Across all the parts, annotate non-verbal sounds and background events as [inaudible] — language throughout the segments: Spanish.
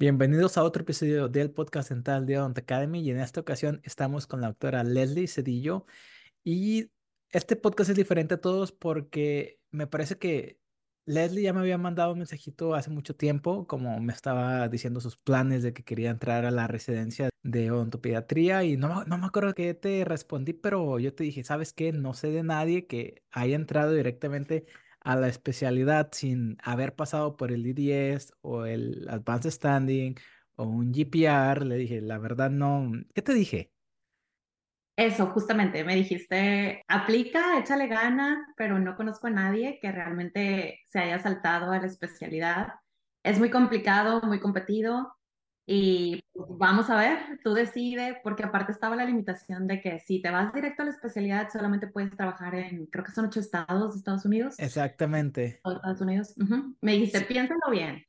Bienvenidos a otro episodio del podcast central de Odont Academy y en esta ocasión estamos con la doctora Leslie Cedillo y este podcast es diferente a todos porque me parece que Leslie ya me había mandado un mensajito hace mucho tiempo como me estaba diciendo sus planes de que quería entrar a la residencia de odontopediatría y no, no me acuerdo qué te respondí, pero yo te dije, ¿sabes qué? No sé de nadie que haya entrado directamente a la especialidad sin haber pasado por el IDS o el Advanced Standing o un GPR, le dije, la verdad no, ¿qué te dije? Eso, justamente, me dijiste, aplica, échale ganas, pero no conozco a nadie que realmente se haya saltado a la especialidad. Es muy complicado, muy competido y vamos a ver, tú decides, porque aparte estaba la limitación de que si te vas directo a la especialidad solamente puedes trabajar en, creo que son ocho estados de Estados Unidos. Exactamente. Estados Unidos. Me dijiste, piénsalo bien.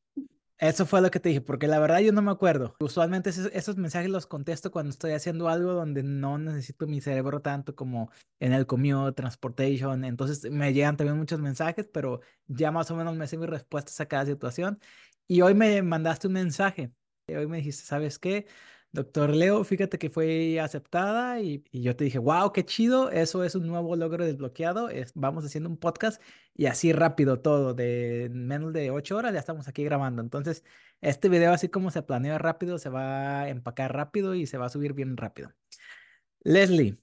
Eso fue lo que te dije, porque la verdad yo no me acuerdo. Usualmente esos, mensajes los contesto cuando estoy haciendo algo donde no necesito mi cerebro tanto como en el commute, transportation. Entonces me llegan también muchos mensajes, pero ya más o menos me sé mis respuestas a cada situación. Y hoy me mandaste un mensaje. Hoy me dijiste, ¿sabes qué? Doctor Leo, fíjate que fue aceptada y, yo te dije, wow, qué chido, eso es un nuevo logro desbloqueado, es, vamos haciendo un podcast y así rápido todo, de menos de ocho horas ya estamos aquí grabando. Entonces, este video así como se planea rápido, se va a empacar rápido y se va a subir bien rápido. Leslie,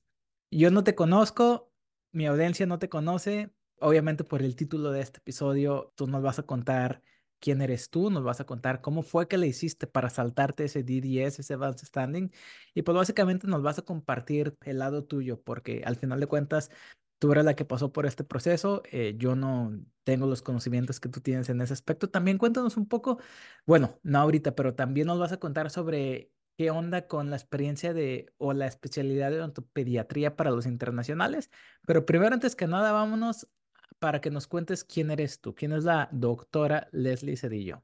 yo no te conozco, mi audiencia no te conoce, obviamente por el título de este episodio, tú nos vas a contar quién eres tú, nos vas a contar cómo fue que le hiciste para saltarte ese DDS, ese Advanced Standing, y pues básicamente nos vas a compartir el lado tuyo, porque al final de cuentas tú eres la que pasó por este proceso, eh, yo no tengo los conocimientos que tú tienes en ese aspecto. También cuéntanos un poco, bueno, no ahorita, pero también nos vas a contar sobre qué onda con la experiencia de o la especialidad de pediatría para los internacionales. Pero primero, antes que nada, vámonos para que nos cuentes quién eres tú, quién es la doctora Leslie Cedillo.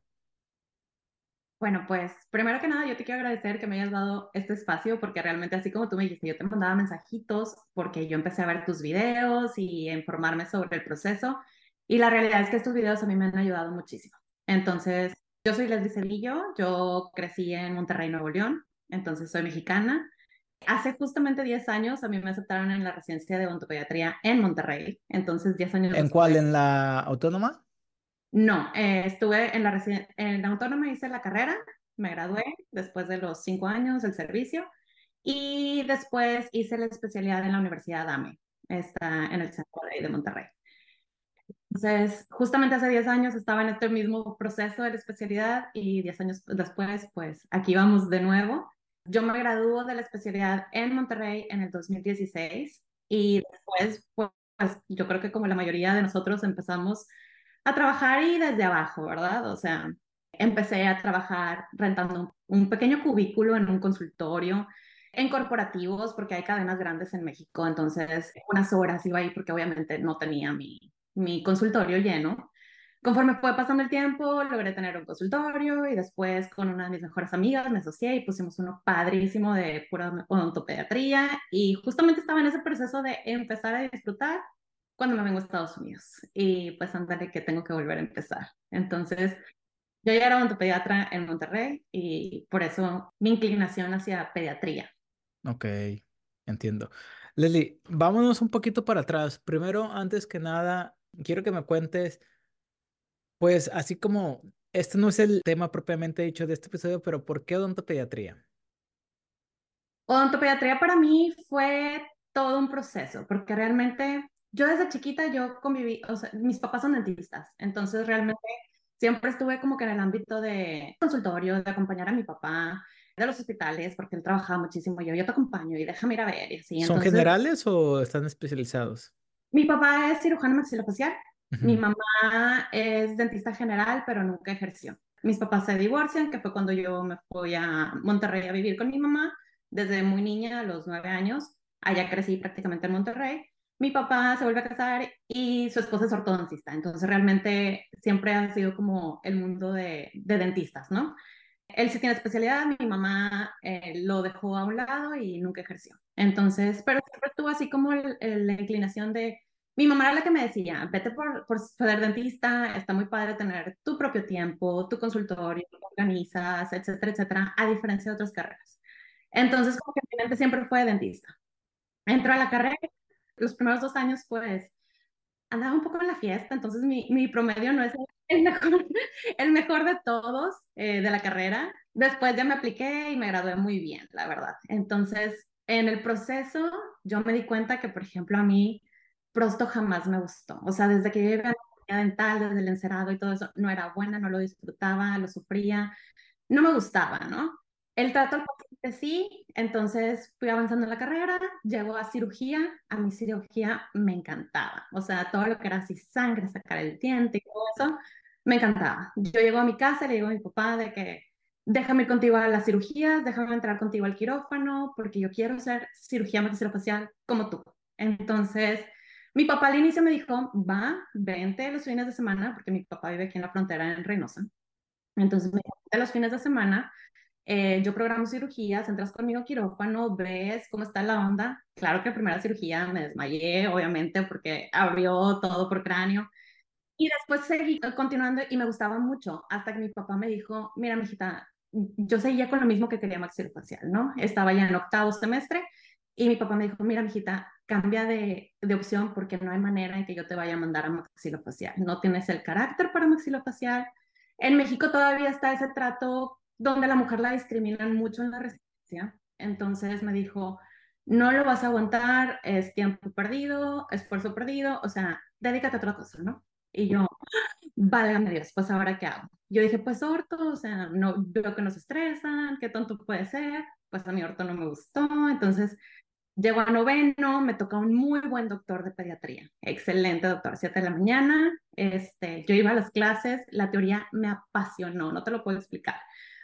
Bueno, pues primero que nada yo te quiero agradecer que me hayas dado este espacio porque realmente así como tú me dijiste, yo te mandaba mensajitos porque yo empecé a ver tus videos y a informarme sobre el proceso y la realidad es que estos videos a mí me han ayudado muchísimo. Entonces, yo soy Leslie Cedillo, yo crecí en Monterrey, Nuevo León, entonces soy mexicana Hace justamente 10 años a mí me aceptaron en la residencia de odontopediatría en Monterrey. Entonces, 10 años. ¿En cuál? ¿En la autónoma? No, eh, estuve en la, en la autónoma, hice la carrera, me gradué después de los 5 años del servicio y después hice la especialidad en la Universidad AME, está en el centro de Monterrey. Entonces, justamente hace 10 años estaba en este mismo proceso de la especialidad y 10 años después, pues aquí vamos de nuevo. Yo me graduó de la especialidad en Monterrey en el 2016 y después, pues, yo creo que como la mayoría de nosotros empezamos a trabajar y desde abajo, ¿verdad? O sea, empecé a trabajar rentando un pequeño cubículo en un consultorio, en corporativos, porque hay cadenas grandes en México, entonces unas horas iba ahí porque obviamente no tenía mi, mi consultorio lleno. Conforme fue pasando el tiempo, logré tener un consultorio y después con una de mis mejores amigas me asocié y pusimos uno padrísimo de pura odontopediatría y justamente estaba en ese proceso de empezar a disfrutar cuando me vengo a Estados Unidos y pues ándale que tengo que volver a empezar. Entonces, yo ya era odontopediatra en Monterrey y por eso mi inclinación hacia pediatría. Ok, entiendo. Leslie, vámonos un poquito para atrás. Primero, antes que nada, quiero que me cuentes pues así como este no es el tema propiamente dicho de este episodio, pero ¿por qué odontopediatría? Odontopediatría para mí fue todo un proceso, porque realmente yo desde chiquita yo conviví, o sea, mis papás son dentistas, entonces realmente siempre estuve como que en el ámbito de consultorio, de acompañar a mi papá, de los hospitales, porque él trabajaba muchísimo, yo, yo te acompaño y déjame ir a ver y así. ¿Son generales o están especializados? Mi papá es cirujano maxilofacial mi mamá es dentista general, pero nunca ejerció. Mis papás se divorcian, que fue cuando yo me fui a Monterrey a vivir con mi mamá, desde muy niña, a los nueve años. Allá crecí prácticamente en Monterrey. Mi papá se vuelve a casar y su esposa es ortodoncista. Entonces, realmente siempre ha sido como el mundo de, dentistas, ¿no? Él sí tiene especialidad, mi mamá eh, lo dejó a un lado y nunca ejerció. Entonces, pero siempre tuvo así como la inclinación de mi mamá era la que me decía, vete por, por ser dentista, está muy padre tener tu propio tiempo, tu consultorio, organizas, etcétera, etcétera, a diferencia de otras carreras. Entonces, como que mi mente siempre fue dentista. Entro a la carrera, los primeros dos años, pues, andaba un poco en la fiesta, entonces mi, mi promedio no es el mejor, [laughs] el mejor de todos eh, de la carrera. Después ya me apliqué y me gradué muy bien, la verdad. Entonces, en el proceso, yo me di cuenta que, por ejemplo, a mí, Prosto jamás me gustó. O sea, desde que llegué a la dental, desde el encerado y todo eso, no era buena, no lo disfrutaba, lo sufría, no me gustaba, ¿no? El trato al paciente sí, entonces fui avanzando en la carrera, llegó a cirugía, a mi cirugía me encantaba, o sea, todo lo que era así sangre, sacar el diente y todo eso, me encantaba. Yo llego a mi casa, le digo a mi papá de que déjame ir contigo a las cirugías, déjame entrar contigo al quirófano, porque yo quiero hacer cirugía maxilofacial como tú. Entonces, mi papá al inicio me dijo, va, vente los fines de semana, porque mi papá vive aquí en la frontera en Reynosa. Entonces me dijo, los fines de semana, eh, yo programo cirugías, entras conmigo a quirófano, ves cómo está la onda. Claro que la primera cirugía me desmayé, obviamente, porque abrió todo por cráneo. Y después seguí continuando y me gustaba mucho, hasta que mi papá me dijo, mira, mijita, yo seguía con lo mismo que quería maxilofacial, ¿no? Estaba ya en octavo semestre y mi papá me dijo, mira, mijita, cambia de, de, opción porque no hay manera en que yo te vaya a mandar a maxilofacial. No tienes el carácter para maxilofacial. En México todavía está ese trato donde la mujer la discriminan mucho en la residencia. Entonces me dijo, no lo vas a aguantar, es tiempo perdido, esfuerzo perdido, o sea, dedícate a otra cosa, ¿no? Y yo, válgame Dios, pues ahora qué hago. Yo dije, pues orto, o sea, no veo que nos estresan, qué tonto puede ser, pues a mi orto no me gustó, entonces llego a noveno, me toca un muy buen doctor de pediatría, excelente doctor, 7 de la mañana, este, yo iba a las clases, la teoría me apasionó, no te lo puedo explicar.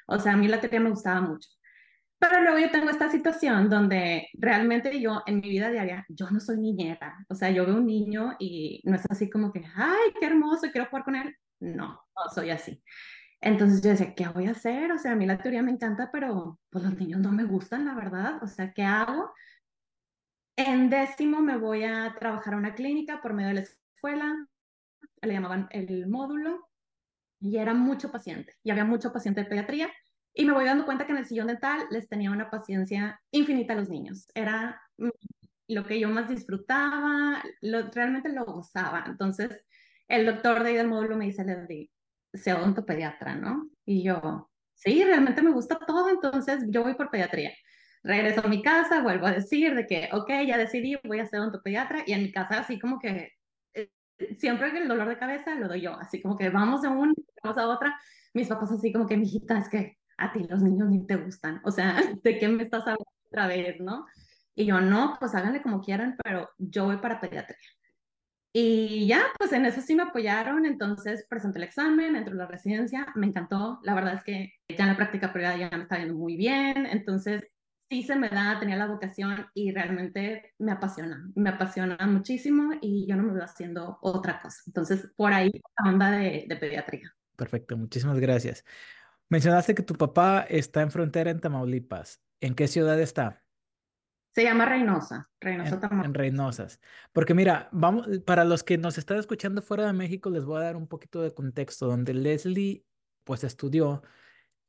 O sea, a mí la teoría me gustaba mucho. Pero luego yo tengo esta situación donde realmente yo en mi vida diaria, yo no soy niñera. O sea, yo veo un niño y no es así como que, ay, qué hermoso, quiero jugar con él. No, no soy así. Entonces yo decía, ¿qué voy a hacer? O sea, a mí la teoría me encanta, pero pues los niños no me gustan, la verdad. O sea, ¿qué hago? En décimo me voy a trabajar a una clínica por medio de la escuela, le llamaban el módulo, y era mucho paciente, y había mucho paciente de pediatría, y me voy dando cuenta que en el sillón dental les tenía una paciencia infinita a los niños. Era lo que yo más disfrutaba, lo, realmente lo gozaba. Entonces, el doctor de ahí del módulo me dice, Leslie, sea odontopediatra, ¿no? Y yo, sí, realmente me gusta todo, entonces yo voy por pediatría. Regreso a mi casa, vuelvo a decir de que, ok, ya decidí, voy a ser odontopediatra, y en mi casa así como que siempre que el dolor de cabeza lo doy yo, así como que vamos de una, vamos a otra. Mis papás así como que, mijita, es que a ti los niños ni te gustan, o sea, [laughs] ¿de qué me estás hablando otra vez, no? Y yo, no, pues háganle como quieran, pero yo voy para pediatría. Y ya, pues en eso sí me apoyaron, entonces presenté el examen, entré a la residencia, me encantó, la verdad es que ya en la práctica privada ya me está yendo muy bien, entonces sí se me da, tenía la vocación y realmente me apasiona, me apasiona muchísimo y yo no me veo haciendo otra cosa. Entonces, por ahí la onda de, de pediatría. Perfecto, muchísimas gracias. Mencionaste que tu papá está en frontera en Tamaulipas. ¿En qué ciudad está? Se llama Reynosa, Reynosa en, Tamaulipas. En Reynosas. Porque mira, vamos, para los que nos están escuchando fuera de México, les voy a dar un poquito de contexto, donde Leslie pues estudió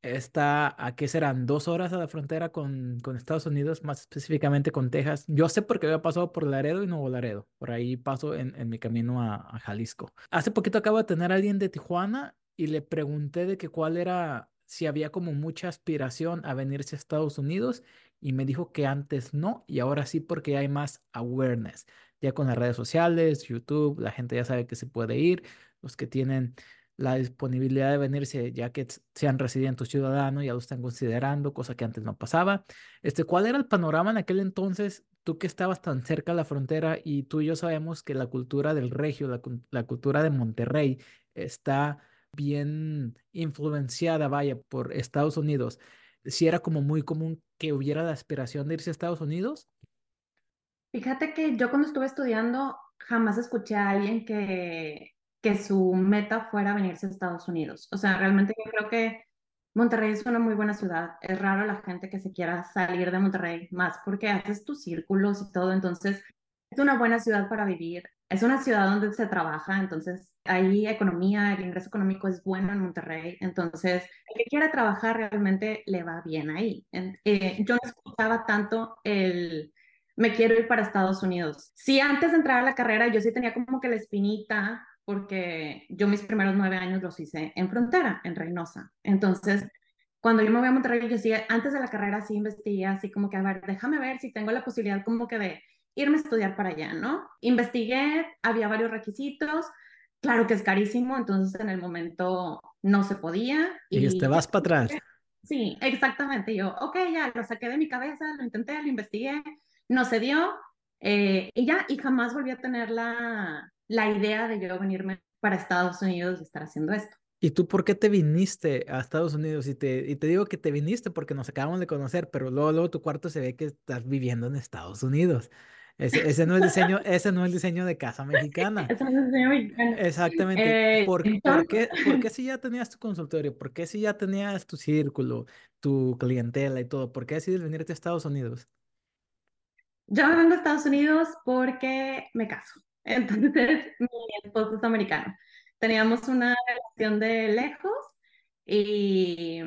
está a qué serán dos horas a la frontera con, con Estados Unidos, más específicamente con Texas. Yo sé porque había pasado por Laredo y Nuevo Laredo. Por ahí paso en, en mi camino a, Jalisco. Hace poquito acabo de tener a alguien de Tijuana y le pregunté de que cuál era, si había como mucha aspiración a venirse a Estados Unidos y me dijo que antes no y ahora sí porque hay más awareness. Ya con las redes sociales, YouTube, la gente ya sabe que se puede ir. Los que tienen la disponibilidad de venirse, ya que sean residentes ciudadanos, ya lo están considerando, cosa que antes no pasaba. Este, ¿cuál era el panorama en aquel entonces? Tú que estabas tan cerca de la frontera y tú y yo sabemos que la cultura del regio, la, la cultura de Monterrey está bien influenciada, vaya, por Estados Unidos. Si era como muy común que hubiera la aspiración de irse a Estados Unidos. Fíjate que yo cuando estuve estudiando jamás escuché a alguien que que su meta fuera venirse a Estados Unidos. O sea, realmente yo creo que Monterrey es una muy buena ciudad. Es raro la gente que se quiera salir de Monterrey, más porque haces tus círculos y todo. Entonces, es una buena ciudad para vivir. es una ciudad donde se trabaja, entonces hay economía, el ingreso económico es bueno en Monterrey, entonces el que quiera trabajar realmente le va bien ahí. Eh, yo no escuchaba tanto el me quiero ir para Estados Unidos. Sí, antes de entrar a la carrera yo sí tenía como que la espinita porque yo mis primeros nueve años los hice en frontera, en Reynosa. Entonces, cuando yo me voy a Monterrey, yo sí, antes de la carrera sí investigué así como que, a ver, déjame ver si tengo la posibilidad como que de irme a estudiar para allá, ¿no? Investigué, había varios requisitos, claro que es carísimo, entonces en el momento no se podía. Y, y te vas para atrás. [laughs] Sí, exactamente. Yo, ok, ya lo saqué de mi cabeza, lo intenté, lo investigué, no se dio, eh, y ya, y jamás volví a tener la, la idea de yo venirme para Estados Unidos y estar haciendo esto. ¿Y tú por qué te viniste a Estados Unidos? Y te, y te digo que te viniste porque nos acabamos de conocer, pero luego, luego tu cuarto se ve que estás viviendo en Estados Unidos. Ese, ese, no es diseño, [laughs] ese no es diseño de casa mexicana. Ese no es diseño mexicano. Exactamente. Eh, ¿Por, ¿por, qué, ¿Por qué [laughs] si ya tenías tu consultorio? ¿Por qué si ya tenías tu círculo, tu clientela y todo? ¿Por qué decides venirte a Estados Unidos? Yo vengo a Estados Unidos porque me caso. Entonces, [laughs] mi esposo es americano. Teníamos una relación de lejos y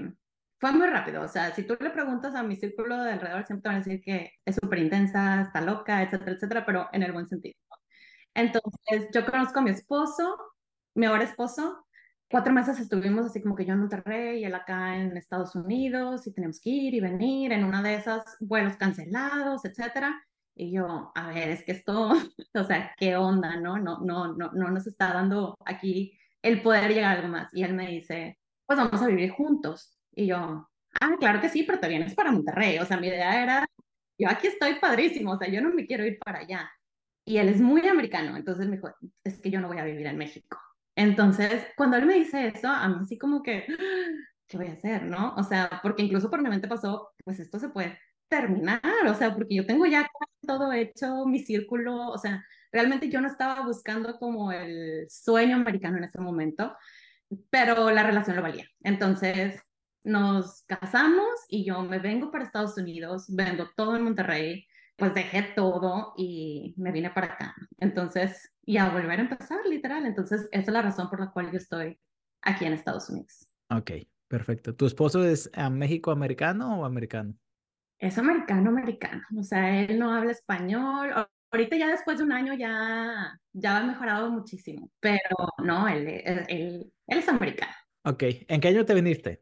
fue muy rápido. O sea, si tú le preguntas a mi círculo de alrededor, siempre te van a decir que es súper intensa, está loca, etcétera, etcétera, pero en el buen sentido. Entonces, yo conozco a mi esposo, mi ahora esposo. Cuatro meses estuvimos así como que yo en Monterrey y él acá en Estados Unidos y teníamos que ir y venir en una de esas vuelos cancelados, etcétera. Y yo, a ver, es que esto, [laughs] o sea, ¿qué onda, no? No, no, no, no nos está dando aquí el poder llegar a algo más. Y él me dice, pues vamos a vivir juntos. Y yo, ah, claro que sí, pero te vienes para Monterrey. O sea, mi idea era, yo aquí estoy padrísimo, o sea, yo no me quiero ir para allá. Y él es muy americano, entonces me dijo, es que yo no voy a vivir en México. Entonces, cuando él me dice eso, a mí así como que, ¿qué voy a hacer, no? O sea, porque incluso por mi mente pasó, pues esto se puede terminar, o sea, porque yo tengo ya todo hecho, mi círculo, o sea, realmente yo no estaba buscando como el sueño americano en ese momento, pero la relación lo valía. Entonces nos casamos y yo me vengo para Estados Unidos, vendo todo en Monterrey, pues dejé todo y me vine para acá. Entonces, y a volver a empezar, literal. Entonces, esa es la razón por la cual yo estoy aquí en Estados Unidos. Ok, perfecto. ¿Tu esposo es México americano o americano? Es americano, americano. O sea, él no habla español. Ahorita ya después de un año ya, ya ha mejorado muchísimo, pero no, él, él, él, es americano. Ok, ¿en qué año te viniste?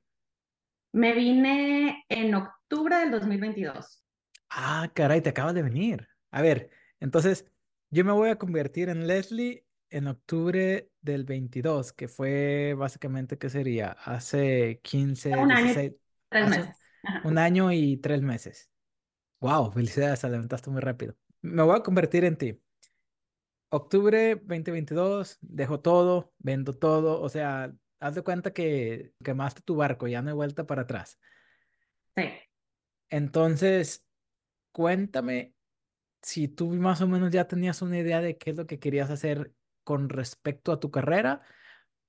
Me vine en octubre del 2022. Ah, caray, te acabas de venir. A ver, entonces yo me voy a convertir en Leslie en octubre del 22, que fue básicamente, ¿qué sería? Hace 15, un año, tres meses. Un año y tres meses. Wow, felicidades, te levantaste muy rápido. Me voy a convertir en ti. Octubre 2022, dejo todo, vendo todo, o sea, haz de cuenta que quemaste tu barco, ya no hay vuelta para atrás. Sí. Entonces, cuéntame si tú más o menos ya tenías una idea de qué es lo que querías hacer con respecto a tu carrera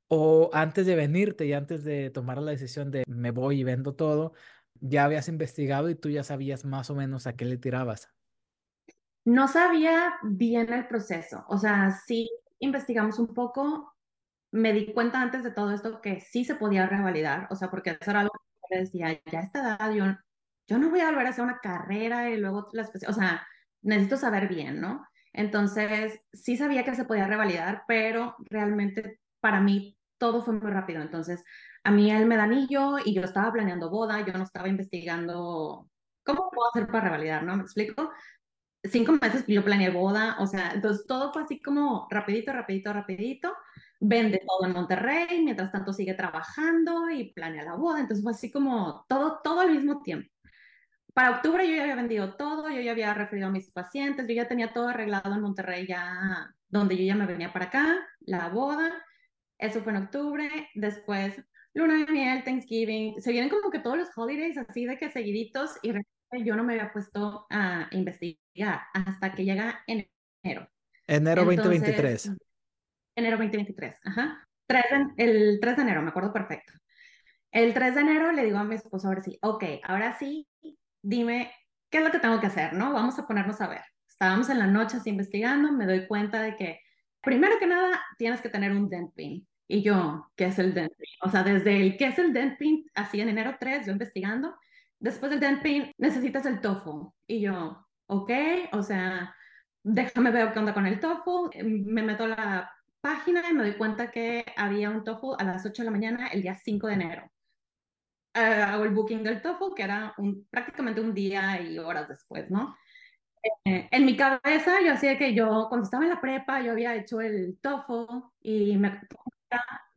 o antes de venirte y antes de tomar la decisión de me voy y vendo todo, ya habías investigado y tú ya sabías más o menos a qué le tirabas. No sabía bien el proceso, o sea, sí investigamos un poco, me di cuenta antes de todo esto que sí se podía revalidar, o sea, porque eso era algo que decía, ya esta edad yo, no voy a volver a hacer una carrera y luego la o sea, necesito saber bien, ¿no? Entonces, sí sabía que se podía revalidar, pero realmente para mí todo fue muy rápido. Entonces, a mí él me da anillo y yo estaba planeando boda, yo no estaba investigando cómo puedo hacer para revalidar, ¿no? ¿Me explico? Cinco meses yo planeé boda, o sea, entonces todo fue así como rapidito, rapidito, rapidito. Vende todo en Monterrey, mientras tanto sigue trabajando y planea la boda, entonces fue así como todo, todo al mismo tiempo. Para octubre yo ya había vendido todo, yo ya había referido a mis pacientes, yo ya tenía todo arreglado en Monterrey, ya donde yo ya me venía para acá, la boda, eso fue en octubre, después luna de miel, Thanksgiving, se vienen como que todos los holidays así de que seguiditos y yo no me había puesto a investigar hasta que llega enero. Enero 2023. Enero 2023, ajá. el 3 de enero, me acuerdo perfecto. El 3 de enero le digo a mi esposo, a ver si, ok, ahora sí, dime qué es lo que tengo que hacer, ¿no? Vamos a ponernos a ver. Estábamos en la noche así investigando, me doy cuenta de que primero que nada, tienes que tener un dent pin. Y yo, ¿qué es el dent? O sea, desde el ¿qué es el dent pin? Así en enero 3, yo investigando. Después del dent necesitas el TOEFL. Y yo, ok, o sea, déjame ver qué onda con el TOEFL. Me meto a la página y me doy cuenta que había un TOEFL a las 8 de la mañana el día 5 de enero. Uh, hago el booking del TOEFL, que era un, prácticamente un día y horas después, ¿no? Eh, en mi cabeza, yo hacía que yo, cuando estaba en la prepa, yo había hecho el TOEFL y me,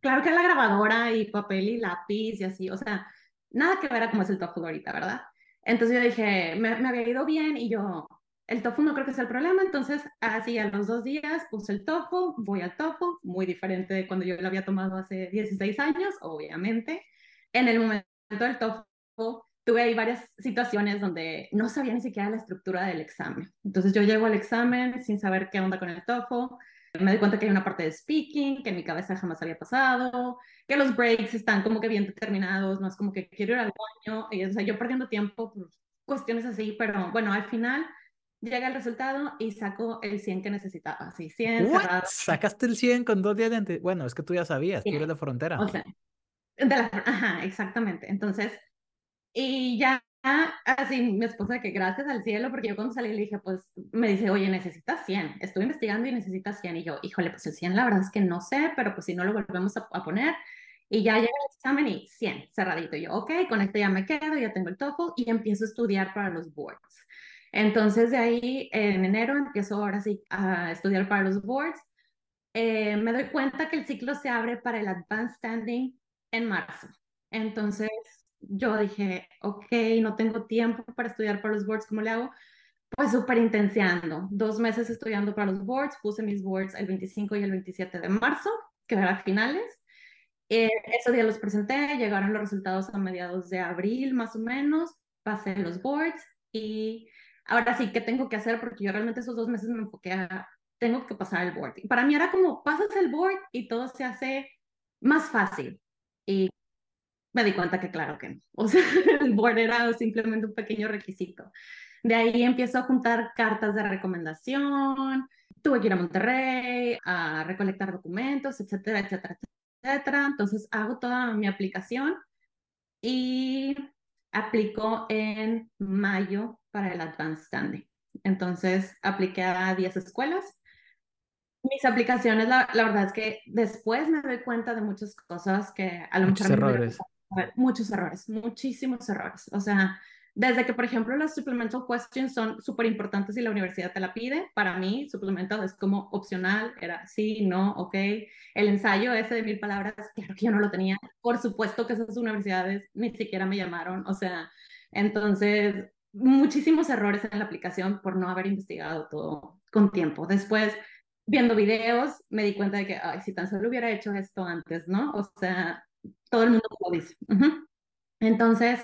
claro que la grabadora y papel y lápiz y así, o sea, nada que ver a cómo es el TOEFL ahorita, ¿verdad? Entonces yo dije, me, me había ido bien y yo, el TOEFL no creo que sea el problema, entonces así a los dos días puse el TOEFL, voy al TOEFL, muy diferente de cuando yo lo había tomado hace 16 años, obviamente. En el momento del TOEFL tuve ahí varias situaciones donde no sabía ni siquiera la estructura del examen. Entonces yo llego al examen sin saber qué onda con el TOEFL, me di cuenta que hay una parte de speaking que en mi cabeza jamás había pasado, que los breaks están como que bien determinados, no es como que quiero ir al baño, y, o sea, yo perdiendo tiempo por cuestiones así, pero bueno, al final llega el resultado y saco el 100 que necesitaba, así, 100 cerrado. ¿Sacaste el 100 con dos días de antes? Bueno, es que tú ya sabías, tú eres de frontera. O sea, de la, ajá, exactamente. Entonces, y ya así mi esposa que gracias al cielo, porque yo cuando salí le dije, pues me dice, oye, necesitas 100. Estuve investigando y necesitas 100. Y yo, híjole, pues el 100 la verdad es que no sé, pero pues si no lo volvemos a, poner. Y ya llega el examen y 100, cerradito. Y yo, ok, con esto ya me quedo, ya tengo el TOEFL y empiezo a estudiar para los boards. Entonces de ahí en enero empiezo ahora sí a estudiar para los boards. Eh, me doy cuenta que el ciclo se abre para el Advanced Standing en marzo. Entonces yo dije, ok, no tengo tiempo para estudiar para los boards, ¿cómo le hago? Pues súper intenseando, dos meses estudiando para los boards, puse mis boards el 25 y el 27 de marzo, que eran finales. Eh, ese día los presenté, llegaron los resultados a mediados de abril más o menos, pasé los boards y ahora sí, ¿qué tengo que hacer? Porque yo realmente esos dos meses me enfoqué a, tengo que pasar el board. Y para mí era como, pasas el board y todo se hace más fácil. Y me di cuenta que claro que no. [laughs] O sea, el board era simplemente un pequeño requisito. De ahí empiezo a juntar cartas de recomendación, tuve que ir a Monterrey a recolectar documentos, etcétera, etcétera, etcétera. Entonces hago toda mi aplicación y aplico en mayo para el Advanced Standing. Entonces apliqué a 10 escuelas. Mis aplicaciones, la, la, verdad es que después me doy cuenta de muchas cosas que a lo mejor... errores muchos errores, muchísimos errores. O sea, desde que, por ejemplo, las supplemental questions son súper importantes y la universidad te la pide, para mí, supplemental es como opcional, era sí, no, ok. El ensayo ese de mil palabras, claro que yo no lo tenía. Por supuesto que esas universidades ni siquiera me llamaron, o sea, entonces, muchísimos errores en la aplicación por no haber investigado todo con tiempo. Después, viendo videos, me di cuenta de que, ay, si tan solo hubiera hecho esto antes, ¿no? O sea, todo el mundo lo dice. Entonces,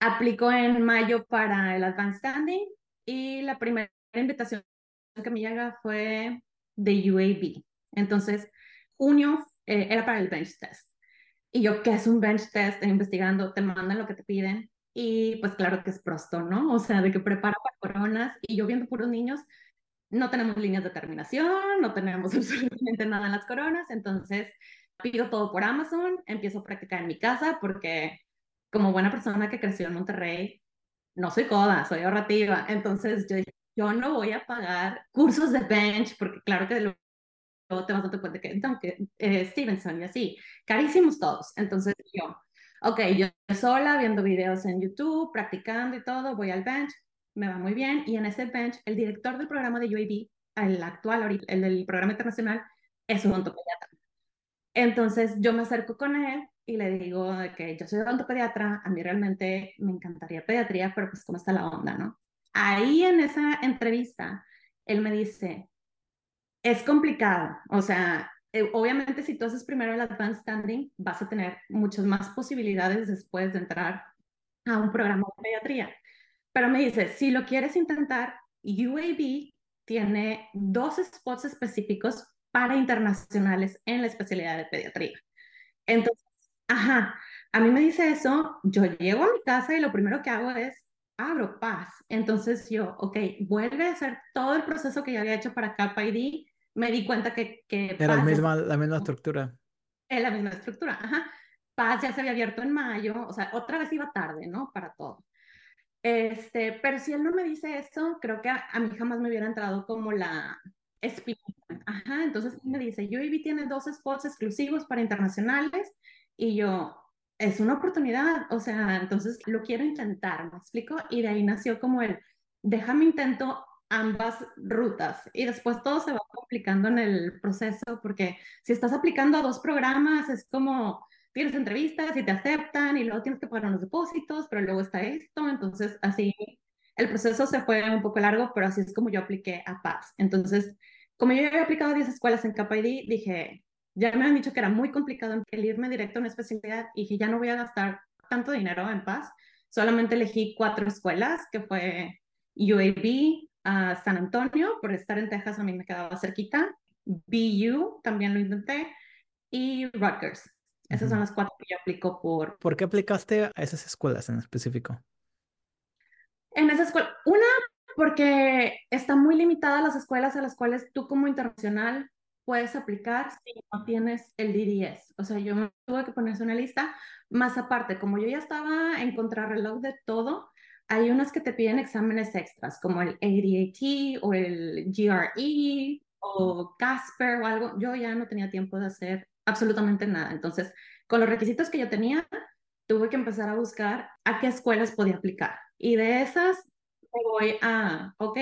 aplicó en mayo para el Advanced Standing y la primera invitación que me llega fue de UAB. Entonces, junio eh, era para el bench test. Y yo, ¿qué es un bench test? Investigando, te mandan lo que te piden. Y pues claro que es prosto, ¿no? O sea, de que prepara para coronas. Y yo viendo puros niños, no tenemos líneas de terminación, no tenemos [laughs] absolutamente nada en las coronas. Entonces, pido todo por Amazon, empiezo a practicar en mi casa porque como buena persona que creció en Monterrey, no soy coda, soy ahorrativa. Entonces yo dije, yo no voy a pagar cursos de bench porque claro que luego te vas a dar cuenta que, eh, Stevenson y así, carísimos todos. Entonces yo, ok, yo sola viendo videos en YouTube, practicando y todo, voy al bench, me va muy bien. Y en ese bench, el director del programa de UAB, el actual, el del programa internacional, es un ontopediatra. Entonces yo me acerco con él y le digo que yo soy odontopediatra, a mí realmente me encantaría pediatría, pero pues cómo está la onda, ¿no? Ahí en esa entrevista, él me dice, es complicado, o sea, eh, obviamente si tú haces primero el advanced standing, vas a tener muchas más posibilidades después de entrar a un programa de pediatría. Pero me dice, si lo quieres intentar, UAB tiene dos spots específicos para internacionales en la especialidad de pediatría. Entonces, ajá, a mí me dice eso, yo llego a mi casa y lo primero que hago es abro paz. Entonces yo, ok, vuelve a hacer todo el proceso que ya había hecho para Kappa ID, me di cuenta que, que Era se- misma, la misma estructura. es la misma estructura, ajá. Paz ya se había abierto en mayo, o sea, otra vez iba tarde, ¿no? Para todo. Este, pero si él no me dice eso, creo que a, a mí jamás me hubiera entrado como la espinita. Ajá, entonces me dice, UAB tiene dos spots exclusivos para internacionales y yo, es una oportunidad, o sea, entonces lo quiero intentar, ¿me explico? Y de ahí nació como el, déjame intento ambas rutas y después todo se va complicando en el proceso porque si estás aplicando a dos programas es como tienes entrevistas y te aceptan y luego tienes que pagar unos depósitos, pero luego está esto, entonces así el proceso se fue un poco largo, pero así es como yo apliqué a Paz. Entonces, como yo ya había aplicado a 10 escuelas en KPID, dije, ya me han dicho que era muy complicado el irme directo a una especialidad y dije, ya no voy a gastar tanto dinero en Paz, solamente elegí cuatro escuelas, que fue UAB, a San Antonio, por estar en Texas a mí me quedaba cerquita, BU, también lo intenté, y Rutgers. Esas son las cuatro que yo aplico por... ¿Por qué aplicaste a esas escuelas en específico? En esa escuela, una, porque está muy limitada las escuelas a las cuales tú como internacional puedes aplicar si no tienes el D10. O sea, yo me tuve que ponerse una lista, más aparte, como yo ya estaba en contrarreloj de todo, hay unas que te piden exámenes extras, como el ADAT o el GRE o Casper o algo. Yo ya no tenía tiempo de hacer absolutamente nada. Entonces, con los requisitos que yo tenía, tuve que empezar a buscar a qué escuelas podía aplicar. Y de esas voy a, ok,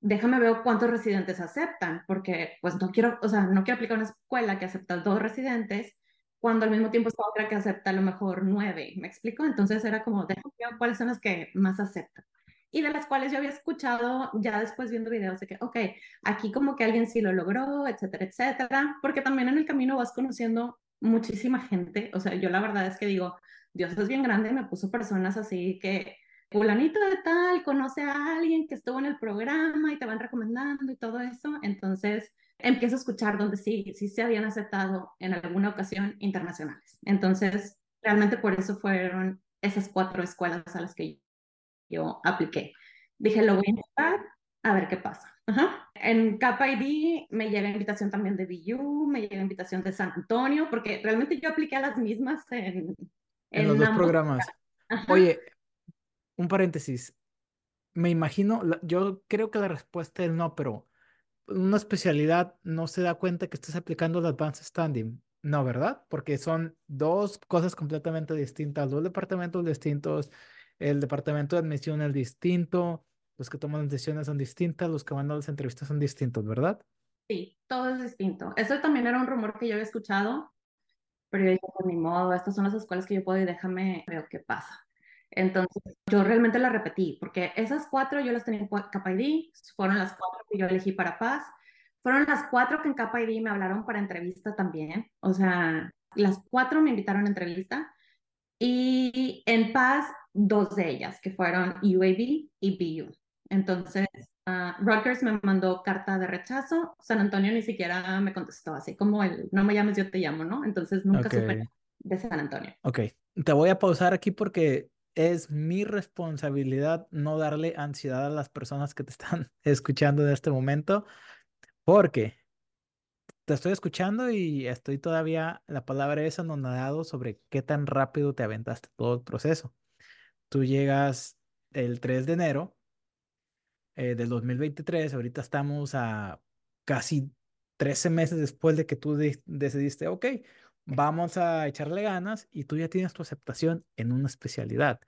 déjame ver cuántos residentes aceptan, porque pues no quiero, o sea, no quiero aplicar una escuela que acepta dos residentes cuando al mismo tiempo está otra que acepta a lo mejor nueve, ¿me explico? Entonces era como, déjame ver cuáles son las que más aceptan. Y de las cuales yo había escuchado ya después viendo videos de que, ok, aquí como que alguien sí lo logró, etcétera, etcétera, porque también en el camino vas conociendo muchísima gente, o sea, yo la verdad es que digo, Dios es bien grande, me puso personas así que fulanito de tal conoce a alguien que estuvo en el programa y te van recomendando y todo eso, entonces empiezo a escuchar donde sí, sí se habían aceptado en alguna ocasión internacionales. Entonces, realmente por eso fueron esas cuatro escuelas a las que yo apliqué. Dije, lo voy a intentar, a ver qué pasa. Ajá. En KPID me llega invitación también de BU, me llega invitación de San Antonio, porque realmente yo apliqué a las mismas en, En los en dos ambos. programas. Oye, un paréntesis. Me imagino, yo creo que la respuesta es no, pero una especialidad no se da cuenta que estás aplicando el Advanced Standing. No, ¿verdad? Porque son dos cosas completamente distintas, dos departamentos distintos. El departamento de admisión es distinto, los que toman las decisiones son distintas, los que van a las entrevistas son distintos, ¿verdad? Sí, todo es distinto. Eso también era un rumor que yo había escuchado, pero yo dije, pues ni modo, estas son las escuelas que yo puedo y déjame ver qué pasa. Entonces, yo realmente la repetí, porque esas cuatro yo las tenía en KPID, fueron las cuatro que yo elegí para Paz, fueron las cuatro que en KPID me hablaron para entrevista también, o sea, las cuatro me invitaron a entrevista, y en Paz, dos de ellas, que fueron UAB y BU. Entonces, uh, Rutgers me mandó carta de rechazo, San Antonio ni siquiera me contestó, así como el no me llames, yo te llamo, ¿no? Entonces nunca Ok. supe de San Antonio. Ok, te voy a pausar aquí porque es mi responsabilidad no darle ansiedad a las personas que te están [laughs] escuchando en este momento, porque te estoy escuchando y estoy todavía, la palabra es anonadado sobre qué tan rápido te aventaste todo el proceso. Tú llegas el 3 de enero eh, del 2023, ahorita estamos a casi 13 meses después de que tú de- decidiste, ok, vamos a echarle ganas y tú ya tienes tu aceptación en una especialidad.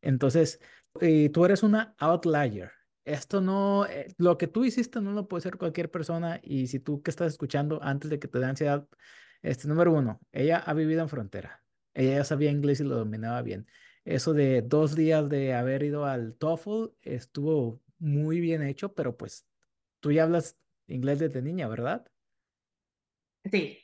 Entonces, eh, tú eres una outlier. Esto no, eh, lo que tú hiciste no lo puede hacer cualquier persona y si tú que estás escuchando antes de que te dé ansiedad, este número uno, ella ha vivido en frontera. Ella ya sabía inglés y lo dominaba bien. Eso de dos días de haber ido al TOEFL estuvo muy bien hecho, pero pues tú ya hablas inglés desde niña, ¿verdad? Sí,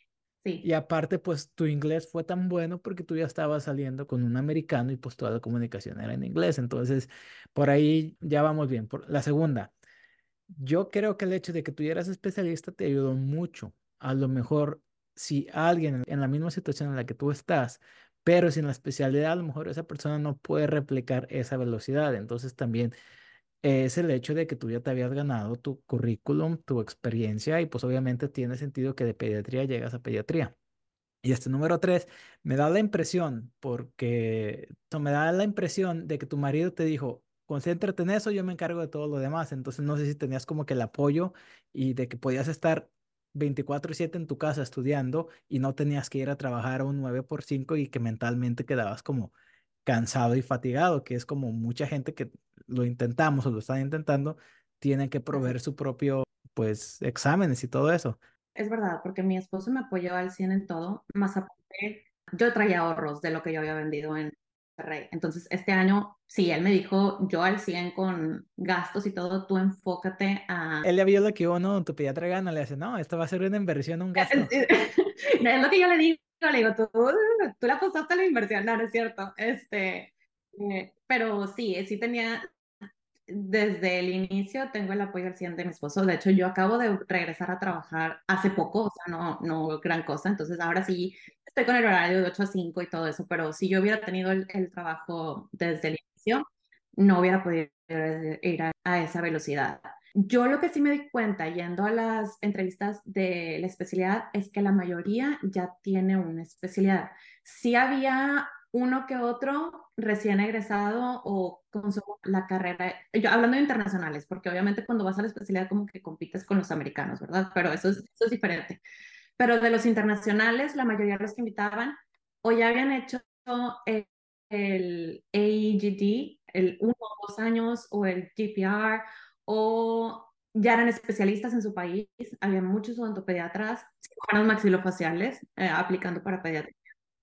Y aparte, pues tu inglés fue tan bueno porque tú ya estabas saliendo con un americano y pues toda la comunicación era en inglés. Entonces, por ahí ya vamos bien. Por la segunda, yo creo que el hecho de que tú ya eras especialista te ayudó mucho. A lo mejor si alguien en la misma situación en la que tú estás, pero sin la especialidad, a lo mejor esa persona no puede replicar esa velocidad. Entonces también es el hecho de que tú ya te habías ganado tu currículum, tu experiencia y pues obviamente tiene sentido que de pediatría llegas a pediatría. Y este número tres, me da la impresión, porque me da la impresión de que tu marido te dijo, concéntrate en eso, yo me encargo de todo lo demás. Entonces no sé si tenías como que el apoyo y de que podías estar 24/7 en tu casa estudiando y no tenías que ir a trabajar a un 9 por 5 y que mentalmente quedabas como cansado y fatigado, que es como mucha gente que lo intentamos o lo están intentando, tienen que proveer su propio, pues, exámenes y todo eso. Es verdad, porque mi esposo me apoyó al 100 en todo, más aparte, yo traía ahorros de lo que yo había vendido en Rey. Entonces, este año, sí, él me dijo, yo al 100 con gastos y todo, tú enfócate a... Él le vio lo que uno, tu pediatra gana, le dice, no, esto va a ser una inversión, un [laughs] gasto. [laughs] es lo que yo le digo, le digo, tú, tú le apostaste a la inversión, no, no es cierto. Este, eh, pero sí, sí tenía, desde el inicio tengo el apoyo al 100 de mi esposo. De hecho, yo acabo de regresar a trabajar hace poco, o sea, no, no gran cosa. Entonces, ahora sí estoy con el horario de 8 a 5 y todo eso, pero si yo hubiera tenido el, trabajo desde el inicio, no hubiera podido ir a, esa velocidad. Yo lo que sí me di cuenta yendo a las entrevistas de la especialidad es que la mayoría ya tiene una especialidad. Sí había uno que otro recién egresado o con la carrera, yo hablando de internacionales, porque obviamente cuando vas a la especialidad como que compites con los americanos, ¿verdad? Pero eso es, diferente. Pero de los internacionales, la mayoría de los que invitaban o ya habían hecho el, el AEGD, el uno o dos años, o el GPR, o ya eran especialistas en su país, había muchos odontopediatras, cirujanos maxilofaciales eh, aplicando para pediatría.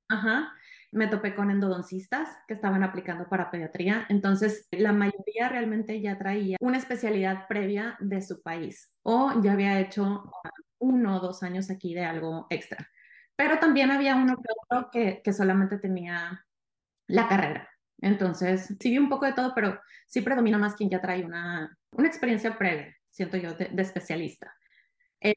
Ajá me topé con endodoncistas que estaban aplicando para pediatría. Entonces, la mayoría realmente ya traía una especialidad previa de su país o ya había hecho uno o dos años aquí de algo extra. Pero también había uno que solamente tenía la carrera. Entonces, sí vi un poco de todo, pero sí predomina más quien ya trae una, una experiencia previa, siento yo, de, especialista. Eh,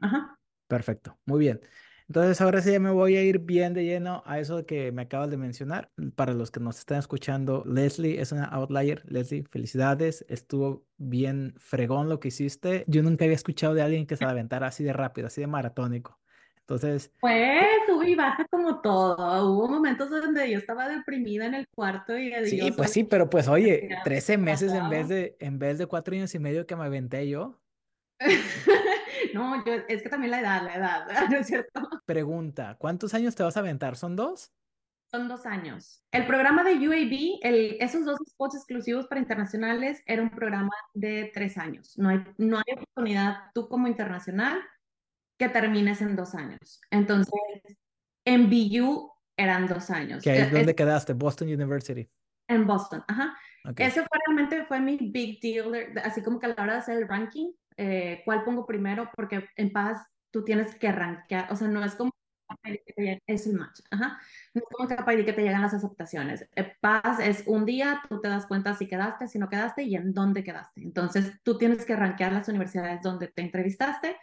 ajá. Perfecto, muy bien. Entonces, ahora sí ya me voy a ir bien de lleno a eso que me acabas de mencionar. Para los que nos están escuchando, Leslie es una outlier. Leslie, felicidades. Estuvo bien fregón lo que hiciste. Yo nunca había escuchado de alguien que se aventara así de rápido, así de maratónico. Entonces. Pues sube y baja como todo. Hubo momentos donde yo estaba deprimida en el cuarto y Sí, pues sí, pero pues oye, 13 meses en vez de, en vez de cuatro años y medio que me aventé yo. [laughs] no, yo, es que también la edad, la edad, [laughs] ¿no es cierto? Pregunta, ¿cuántos años te vas a aventar? ¿Son dos? Son dos años. El programa de UAB, el, esos dos spots exclusivos para internacionales, era un programa de tres años. No hay, no hay oportunidad tú como internacional que termines en dos años. Entonces, en BU eran dos años. ¿Qué es donde quedaste? Boston University. En Boston, ajá. Ese fue realmente fue mi big deal, así como que a la hora de hacer el ranking, eh, cuál pongo primero, porque en paz tú tienes que arrancar, o sea, no es como es el match, ajá. No es como capaz de que te llegan las aceptaciones. Eh, paz es un día, tú te das cuenta si quedaste, si no quedaste y en dónde quedaste. Entonces, tú tienes que arranquear las universidades donde te entrevistaste.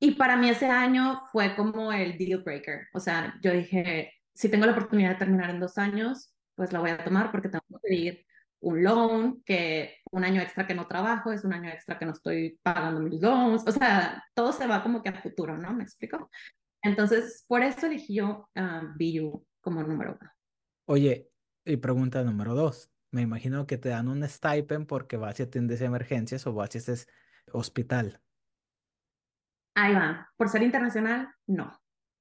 Y para mí ese año fue como el deal breaker. O sea, yo dije, si tengo la oportunidad de terminar en dos años, pues la voy a tomar porque tengo que pedir un loan, que un año extra que no trabajo, es un año extra que no estoy pagando mis loans, o sea, todo se va como que a futuro, ¿no? ¿Me explico? Entonces, por eso elegí yo uh, BU como número uno. Oye, y pregunta número dos. Me imagino que te dan un stipend porque vas y atiendes emergencias o vas y haces hospital. Ahí va. Por ser internacional, no.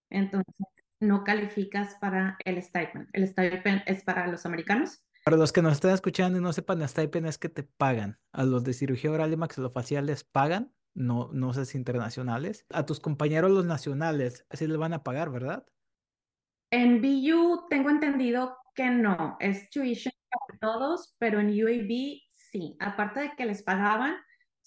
Entonces, no calificas para el stipend. El stipend es para los americanos para los que nos están escuchando y no sepan, stipend es que te pagan. A los de cirugía oral y maxilofacial les pagan, no, no sé si internacionales. A tus compañeros los nacionales, así les van a pagar, ¿verdad? En BU tengo entendido que no, es tuition para todos, pero en UAB sí. Aparte de que les pagaban,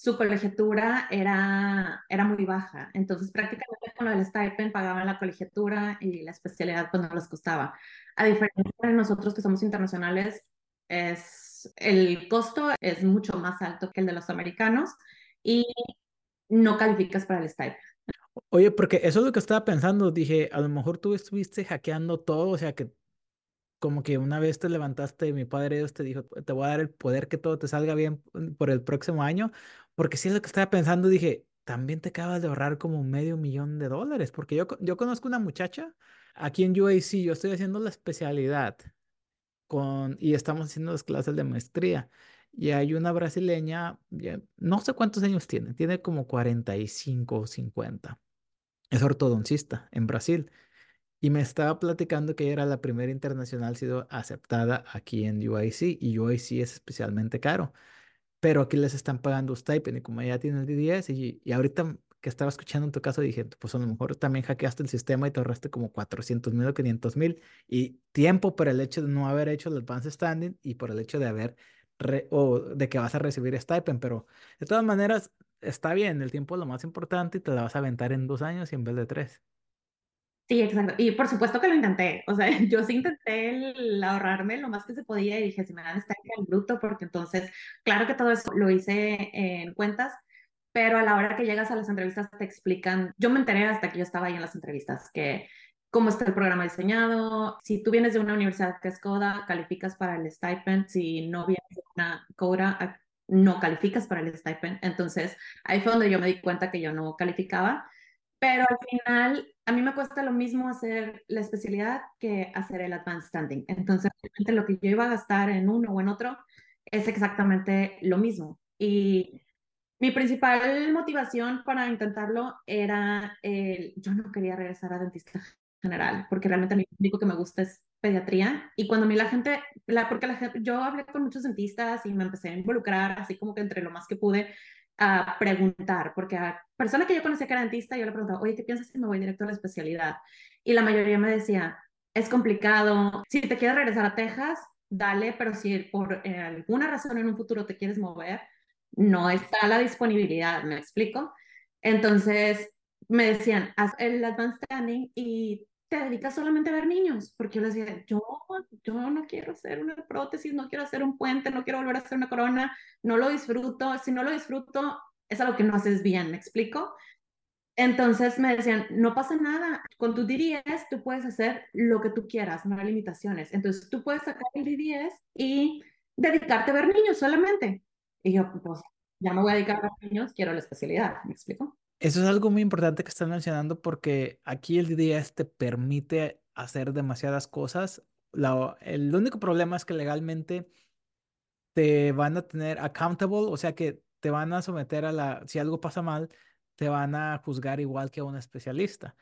su colegiatura era, era muy baja. Entonces, prácticamente con el stipend pagaban la colegiatura y la especialidad cuando les costaba. A diferencia de nosotros que somos internacionales, es, el costo es mucho más alto que el de los americanos y no calificas para el stipend. Oye, porque eso es lo que estaba pensando, dije, a lo mejor tú estuviste hackeando todo, o sea que como que una vez te levantaste, mi padre Dios te dijo, te voy a dar el poder que todo te salga bien por el próximo año, porque si es lo que estaba pensando, dije, también te acabas de ahorrar como medio millón de dólares, porque yo, yo conozco una muchacha aquí en UAC, yo estoy haciendo la especialidad con, y estamos haciendo las clases de maestría. Y hay una brasileña, no sé cuántos años tiene, tiene como 45 o 50. Es ortodoncista en Brasil. Y me estaba platicando que ella era la primera internacional sido aceptada aquí en UIC y UIC es especialmente caro, pero aquí les están pagando stipend y como ella tiene el DDS y, y ahorita que estaba escuchando en tu caso dije, pues a lo mejor también hackeaste el sistema y te ahorraste como 400 mil o 500 mil y tiempo por el hecho de no haber hecho el advanced standing y por el hecho de haber o de que vas a recibir stipend, pero de todas maneras está bien, el tiempo es lo más importante y te la vas a aventar en dos años y en vez de tres. Sí, exacto. Y por supuesto que lo intenté. O sea, [laughs] yo sí intenté el ahorrarme lo más que se podía y dije, si me dan estar en bruto, porque entonces, claro que todo eso lo hice en cuentas, pero a la hora que llegas a las entrevistas te explican, yo me enteré hasta que yo estaba ahí en las entrevistas, que cómo está el programa diseñado, si tú vienes de una universidad que es CODA, calificas para el stipend, si no vienes de una CODA, no calificas para el stipend. Entonces, ahí fue donde yo me di cuenta que yo no calificaba. Pero al final, a mí me cuesta lo mismo hacer la especialidad que hacer el advanced standing. Entonces, lo que yo iba a gastar en uno o en otro es exactamente lo mismo. Y mi principal motivación para intentarlo era el, yo no quería regresar a dentista general, porque realmente a mí lo único que me gusta es pediatría. Y cuando a mí la gente, la, porque la yo hablé con muchos dentistas y me empecé a involucrar, así como que entre lo más que pude, a preguntar, porque a personas que yo conocía que era dentista, yo le preguntaba, oye, ¿qué piensas si me voy directo a la especialidad? Y la mayoría me decía, es complicado, si te quieres regresar a Texas, dale, pero si por eh, alguna razón en un futuro te quieres mover, no está la disponibilidad, ¿me explico? Entonces me decían, haz el advanced standing y te dedicas solamente a ver niños, porque yo les decía, yo, yo no quiero hacer una prótesis, no quiero hacer un puente, no quiero volver a hacer una corona, no lo disfruto, si no lo disfruto, es algo que no haces bien, ¿me explico? Entonces me decían, no pasa nada, con tu D10 tú puedes hacer lo que tú quieras, no hay limitaciones. Entonces tú puedes sacar el D10 y dedicarte a ver niños solamente. Y yo, pues, ya me voy a dedicar a ver niños, quiero la especialidad, ¿me explico? Eso es algo muy importante que estás mencionando porque aquí el DDS te permite hacer demasiadas cosas. El único problema es que legalmente te van a tener accountable, o sea que te van a someter a la, si algo pasa mal, te van a juzgar igual que a un especialista.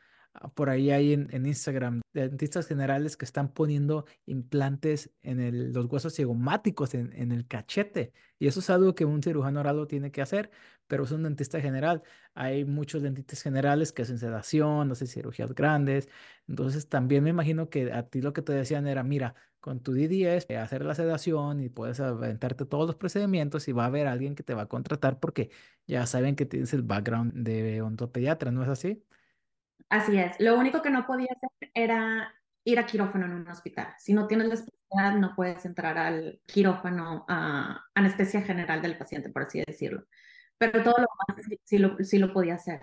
Por ahí hay en, Instagram dentistas generales que están poniendo implantes en los huesos cigomáticos, en, el cachete. Y eso es algo que un cirujano oral lo tiene que hacer, pero es un dentista general. Hay muchos dentistas generales que hacen sedación, hacen cirugías grandes. Entonces también me imagino que a ti lo que te decían era, mira, con tu DDS, eh, hacer la sedación y puedes aventarte todos los procedimientos y va a haber alguien que te va a contratar porque ya saben que tienes el background de odontopediatra, ¿no es así? Así es. Lo único que no podía hacer era ir a quirófano en un hospital. Si no tienes la especialidad, no puedes entrar al quirófano a anestesia general del paciente, por así decirlo. Pero todo lo demás sí lo, sí lo podía hacer.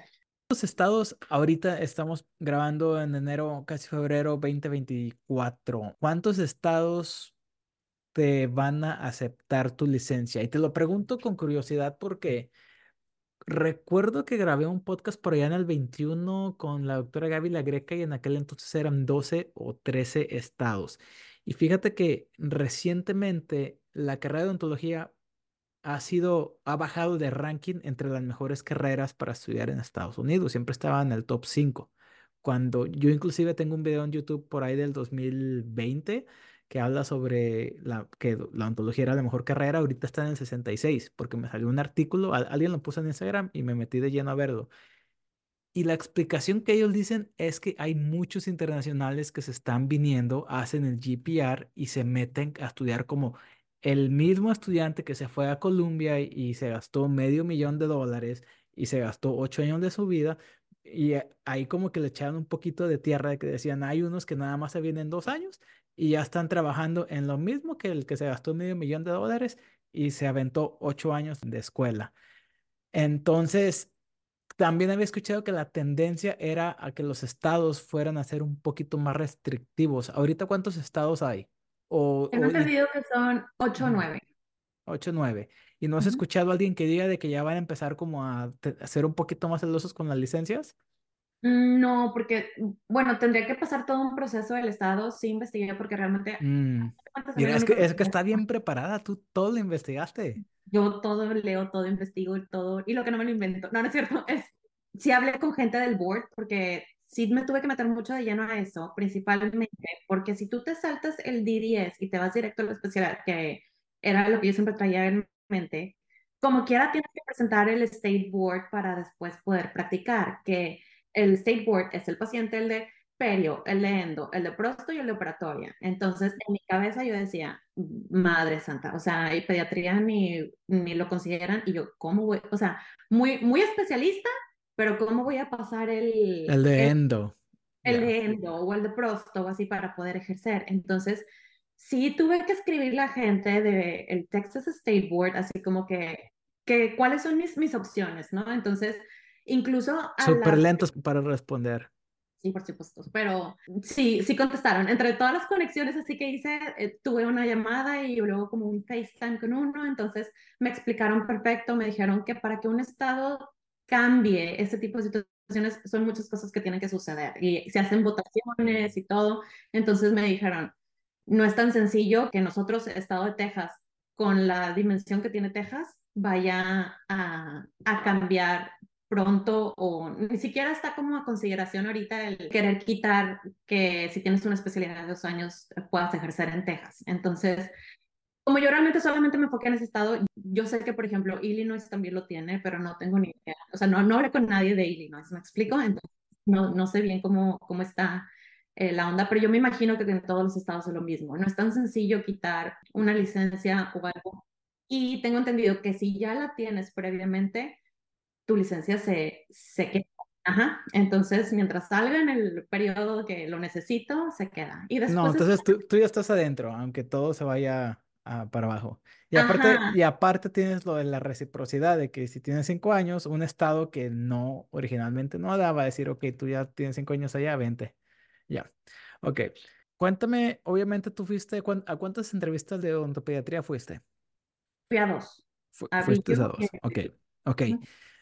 Los estados, ahorita estamos grabando en enero, casi febrero 2024. ¿Cuántos estados te van a aceptar tu licencia? Y te lo pregunto con curiosidad porque Recuerdo que grabé un podcast por allá en el 21 con la doctora Gaby La Greca y en aquel entonces eran 12 o 13 estados. Y fíjate que recientemente la carrera de odontología ha sido, ha bajado de ranking entre las mejores carreras para estudiar en Estados Unidos. Siempre estaba en el top 5. Cuando yo inclusive tengo un video en YouTube por ahí del 2020 que habla sobre la, que la ontología era la mejor carrera, ahorita está en el 66, porque me salió un artículo, al- alguien lo puso en Instagram y me metí de lleno a verlo. Y la explicación que ellos dicen es que hay muchos internacionales que se están viniendo, hacen el GPR y se meten a estudiar como el mismo estudiante que se fue a Columbia y, y se gastó medio millón de dólares y se gastó ocho años de su vida. Y eh, ahí como que le echaron un poquito de tierra de que decían, hay unos que nada más se vienen dos años y ya están trabajando en lo mismo que el que se gastó medio millón de dólares y se aventó ocho años de escuela. Entonces, también había escuchado que la tendencia era a que los estados fueran a ser un poquito más restrictivos. ¿Ahorita cuántos estados hay? O, Tengo entendido que son 8 o 9. 8 o 9. ¿Y no has escuchado a alguien que diga de que ya van a empezar como a, a ser un poquito más celosos con las licencias? Mm, no, porque, bueno, tendría que pasar todo un proceso del Estado, sí investigué, porque realmente... Mm. Mira, es que, es que está bien preparada, tú todo lo investigaste. Yo todo leo, todo investigo, todo, y lo que no me lo invento, no, no es cierto, es, sí hablé con gente del board, porque sí me tuve que meter mucho de lleno a eso, principalmente, porque si tú te saltas el D10 y te vas directo a la especialidad, que era lo que yo siempre traía en mente, como quiera tienes que presentar el State Board para después poder practicar, que el State Board es el paciente, el de perio, el de endo, el de prosto y el de operatoria. Entonces, en mi cabeza yo decía, madre santa, o sea, y pediatría ni, ni lo consideran, y yo, ¿cómo voy? O sea, muy, muy especialista, pero ¿cómo voy a pasar el... El de endo. El, de endo o el de prosto o así para poder ejercer. Entonces, sí tuve que escribir la gente del el Texas State Board, así como que, que cuáles son mis, mis opciones, ¿no? Entonces, incluso... Súper lentos para responder. Sí, por supuesto, pero sí, sí contestaron. Entre todas las conexiones así que hice, eh, tuve una llamada y luego como un FaceTime con uno, entonces me explicaron perfecto, me dijeron que para que un estado cambie ese tipo de situaciones son muchas cosas que tienen que suceder y se hacen votaciones y todo, entonces me dijeron, no es tan sencillo que nosotros, Estado de Texas, con la dimensión que tiene Texas, vaya a, a cambiar pronto o ni siquiera está como a consideración ahorita el querer quitar que si tienes una especialidad de dos años puedas ejercer en Texas. Entonces, como yo realmente solamente me enfoqué en ese estado, yo sé que, por ejemplo, Illinois también lo tiene, pero no tengo ni idea. O sea, no, no hablé con nadie de Illinois, ¿me explico? Entonces, no, no sé bien cómo, cómo está eh, la onda, pero yo me imagino que en todos los estados es lo mismo. No es tan sencillo quitar una licencia o algo. Y tengo entendido que si ya la tienes previamente, tu licencia se, se queda. Ajá. Entonces, mientras salga en el periodo que lo necesito, se queda. Y después no, entonces tú, tú, ya estás adentro, aunque todo se vaya a, para abajo. Y aparte, y aparte tienes lo de la reciprocidad, de que si tienes cinco años, un estado que no, originalmente no daba, decir, ok, tú ya tienes cinco años allá, vente. Ya. Ok. Cuéntame, obviamente tú fuiste, ¿a cuántas entrevistas de odontopediatría fuiste? Fui a dos. fuiste a dos. Ok. Ok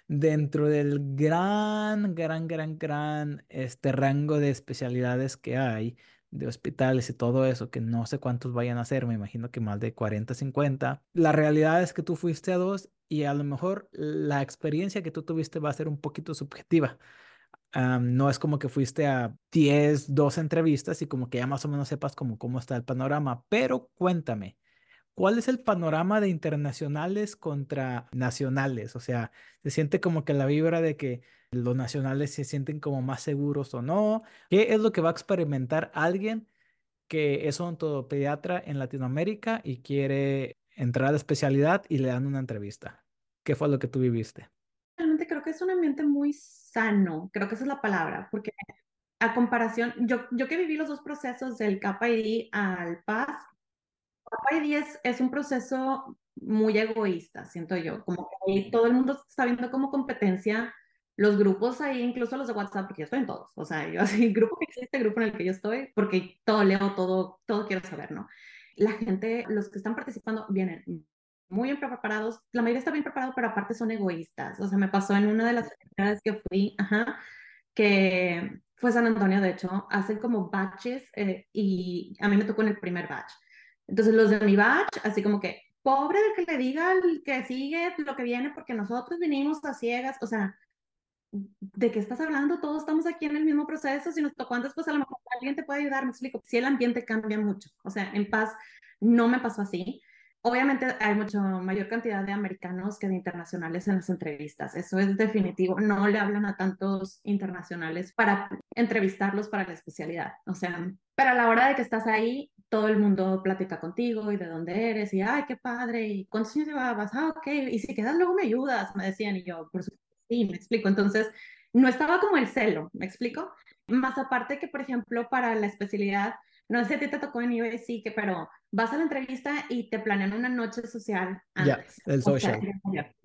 dentro del gran, gran, gran, gran este rango de especialidades que hay, de hospitales y todo eso, que no sé cuántos vayan a ser, me imagino que más de 40, 50. La realidad es que tú fuiste a dos y a lo mejor la experiencia que tú tuviste va a ser un poquito subjetiva. no es como que fuiste a 10, 12 entrevistas y como que ya más o menos sepas como cómo está el panorama, pero cuéntame, ¿Cuál es el panorama de internacionales contra nacionales? O sea, ¿se siente como que la vibra de que los nacionales se sienten como más seguros o no? ¿Qué es lo que va a experimentar alguien que es odontopediatra en Latinoamérica y quiere entrar a la especialidad y le dan una entrevista? ¿Qué fue lo que tú viviste? Realmente creo que es un ambiente muy sano, creo que esa es la palabra, porque a comparación, yo, yo que viví los dos procesos del KPI al PAS, Papá es, un proceso muy egoísta, siento yo, como que todo el mundo está viendo como competencia los grupos ahí, incluso los de WhatsApp, porque yo estoy en todos, o sea, yo así, [laughs] grupo que existe, grupo en el que yo estoy, porque todo leo, todo, todo quiero saber, ¿no? La gente, los que están participando, vienen muy bien preparados, la mayoría está bien preparado, pero aparte son egoístas, o sea, me pasó en una de las actividades que fui, ajá, que fue San Antonio, de hecho, hacen como batches eh, y a mí me tocó en el primer batch. Entonces los de mi batch, así como que, pobre de que le diga al que sigue lo que viene, porque nosotros vinimos a ciegas, o sea, ¿de qué estás hablando? Todos estamos aquí en el mismo proceso, si nos tocó antes, pues a lo mejor alguien te puede ayudar, me explico, si el ambiente cambia mucho, o sea, en paz no me pasó así. Obviamente hay mucho mayor cantidad de americanos que de internacionales en las entrevistas, eso es definitivo, no le hablan a tantos internacionales para entrevistarlos para la especialidad, o sea, pero a la hora de que estás ahí, todo el mundo platica contigo y de dónde eres y, ay, qué padre, y cuántos años llevabas, ah, ok, y si quedas luego me ayudas, me decían, y yo, por supuesto, sí, me explico. Entonces, no estaba como el celo, ¿me explico? Más aparte que, por ejemplo, para la especialidad, no sé si a ti te tocó en sí que, pero vas a la entrevista y te planean una noche social antes. el social.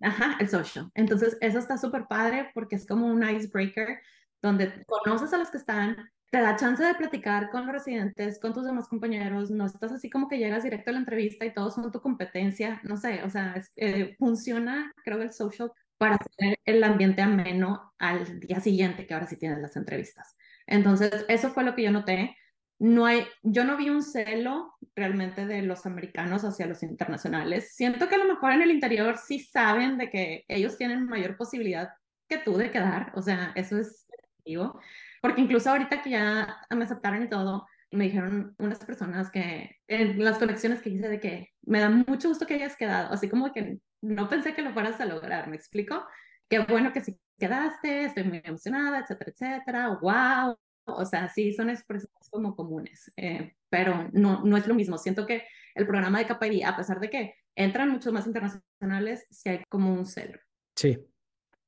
ajá, el social. Entonces, eso está súper padre porque es como un icebreaker donde conoces a los que están, te da chance de platicar con los residentes, con tus demás compañeros, no estás así como que llegas directo a la entrevista y todos son tu competencia, no sé, o sea, eh, funciona, creo que el social para hacer el ambiente ameno al día siguiente, que ahora sí tienes las entrevistas. Entonces, eso fue lo que yo noté. No hay, yo no vi un celo realmente de los americanos hacia los internacionales. Siento que a lo mejor en el interior sí saben de que ellos tienen mayor posibilidad que tú de quedar, o sea, eso es porque incluso ahorita que ya me aceptaron y todo, me dijeron unas personas que en las conexiones que hice de que me da mucho gusto que hayas quedado, así como que no pensé que lo fueras a lograr, ¿me explico? Qué bueno que sí quedaste, estoy muy emocionada, etcétera, etcétera, wow. O sea, sí, son expresiones como comunes, eh, pero no, no es lo mismo. Siento que el programa de KPI, a pesar de que entran muchos más internacionales, sí hay como un celo. Sí,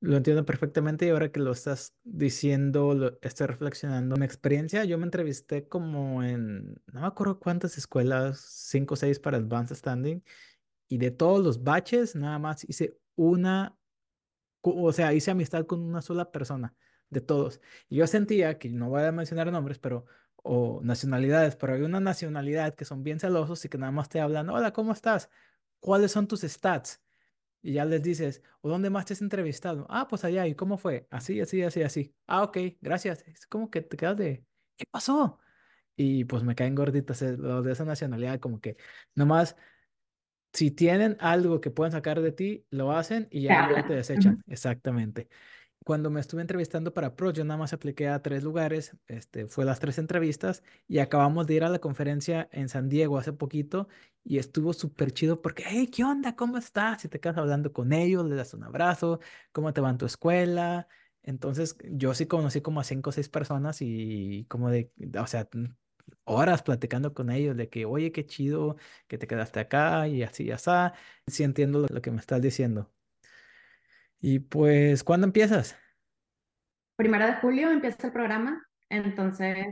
lo entiendo perfectamente y ahora que lo estás diciendo, lo, estoy reflexionando. Mi experiencia, yo me entrevisté como en, no me acuerdo cuántas escuelas, cinco o seis para Advanced Standing, y de todos los baches, nada más hice una, o sea, hice amistad con una sola persona, de todos. Y yo sentía que, no voy a mencionar nombres, pero, o nacionalidades, pero hay una nacionalidad que son bien celosos y que nada más te hablan, hola, ¿cómo estás? ¿Cuáles son tus stats? Y ya les dices, ¿o dónde más te has entrevistado? Ah, pues allá, ¿y cómo fue? Así, así, así, así. Ah, ok, gracias. Es como que te quedas de, ¿qué pasó? Y pues me caen gorditas eh, los de esa nacionalidad, como que nomás, si tienen algo que pueden sacar de ti, lo hacen y ya te desechan. Exactamente cuando me estuve entrevistando para Pro, yo nada más apliqué a tres lugares, este, fue las tres entrevistas y acabamos de ir a la conferencia en San Diego hace poquito y estuvo súper chido porque, hey, ¿qué onda? ¿Cómo estás? Si te quedas hablando con ellos, le das un abrazo, ¿cómo te va en tu escuela? Entonces, yo sí conocí como a cinco o seis personas y como de, o sea, horas platicando con ellos de que, oye, qué chido que te quedaste acá y así, y así. Sí entiendo lo que me estás diciendo. Y pues, ¿cuándo empiezas? Primera de julio empieza el programa, entonces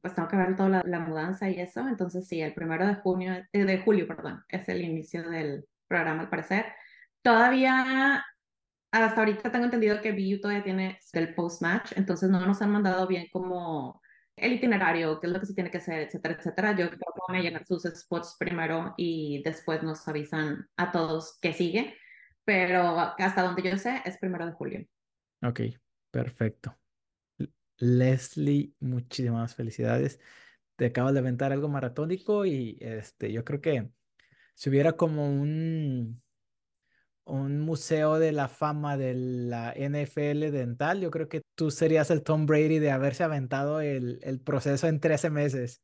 pues tengo que ver toda la, mudanza y eso, entonces sí, el primero de junio, eh, de julio, perdón, es el inicio del programa al parecer. Todavía, hasta ahorita tengo entendido que BU todavía tiene el post-match, entonces no nos han mandado bien como el itinerario, qué es lo que se tiene que hacer, etcétera, etcétera. Yo creo que van a llenar sus spots primero y después nos avisan a todos qué sigue pero hasta donde yo sé es primero de julio. Ok, perfecto. Leslie, muchísimas felicidades. Te acabas de aventar algo maratónico y este, yo creo que si hubiera como un, un museo de la fama de la NFL dental, yo creo que tú serías el Tom Brady de haberse aventado el, el proceso en 13 meses.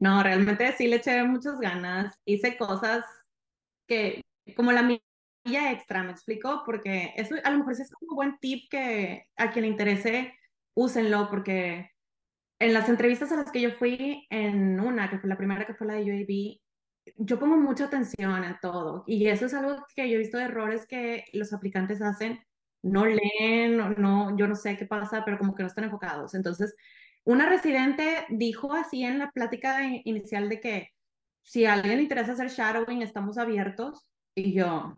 No, realmente sí le eché muchas ganas. Hice cosas que, como la extra, ¿me explico? Porque eso a lo mejor es como un buen tip que a quien le interese, úsenlo, porque en las entrevistas a las que yo fui, en una, que fue la primera que fue la de UAB, yo pongo mucha atención a todo. Y eso es algo que yo he visto de errores que los aplicantes hacen. No leen, no, no, yo no sé qué pasa, pero como que no están enfocados. Entonces, una residente dijo así en la plática inicial de que si a alguien le interesa hacer shadowing, estamos abiertos. Y yo,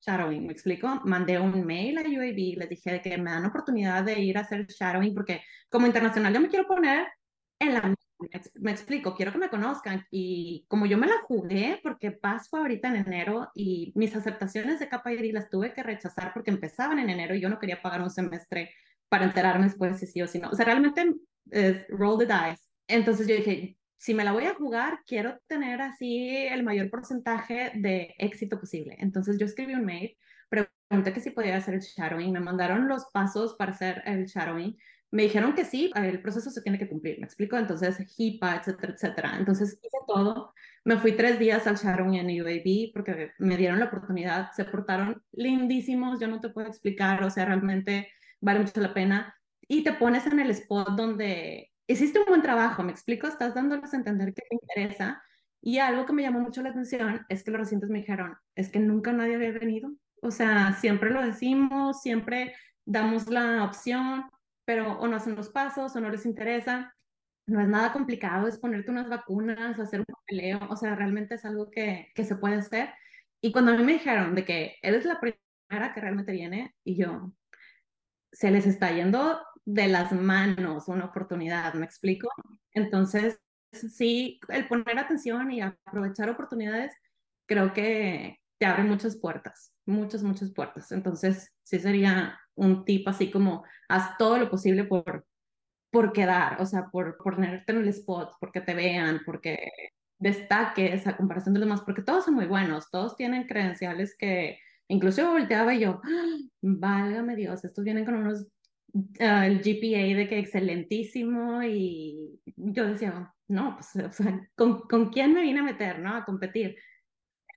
shadowing, ¿me explico? Mandé un mail a UAB, les dije que me dan oportunidad de ir a hacer shadowing porque como internacional yo me quiero poner en la... Me explico, quiero que me conozcan y como yo me la jugué porque Paz fue ahorita en enero y mis aceptaciones de KPID las tuve que rechazar porque empezaban en enero y yo no quería pagar un semestre para enterarme después si sí o si no. O sea, realmente es roll the dice. Entonces yo dije, si me la voy a jugar, quiero tener así el mayor porcentaje de éxito posible. Entonces yo escribí un mail, pregunté que si podía hacer el shadowing, me mandaron los pasos para hacer el shadowing, me dijeron que sí, el proceso se tiene que cumplir, me explico, entonces HIPAA, etcétera, etcétera. Entonces hice todo, me fui tres días al shadowing en UAB porque me dieron la oportunidad, se portaron lindísimos, yo no te puedo explicar, o sea, realmente vale mucho la pena. Y te pones en el spot donde hiciste un buen trabajo, me explico, estás dándoles a entender que te interesa. Y algo que me llamó mucho la atención es que los recientes me dijeron, es que nunca nadie había venido. O sea, siempre lo decimos, siempre damos la opción, pero o no hacen los pasos o no les interesa. No es nada complicado, es ponerte unas vacunas, hacer un papeleo, o sea, realmente es algo que, que se puede hacer. Y cuando a mí me dijeron de que eres la primera que realmente viene, y yo, se les está yendo de las manos una oportunidad, ¿me explico? Entonces, sí, el poner atención y aprovechar oportunidades, creo que te abre muchas puertas, muchas, muchas puertas. Entonces, sí sería un tip así como, haz todo lo posible por, por quedar, o sea, por, ponerte en el spot, porque te vean, porque destaques a comparación de los demás, porque todos son muy buenos, todos tienen credenciales que incluso volteaba y yo, ¡Ah! válgame Dios, estos vienen con unos, uh, el GPA de que excelentísimo y yo decía, no, pues, o sea, ¿con, ¿con quién me vine a meter, no? A competir.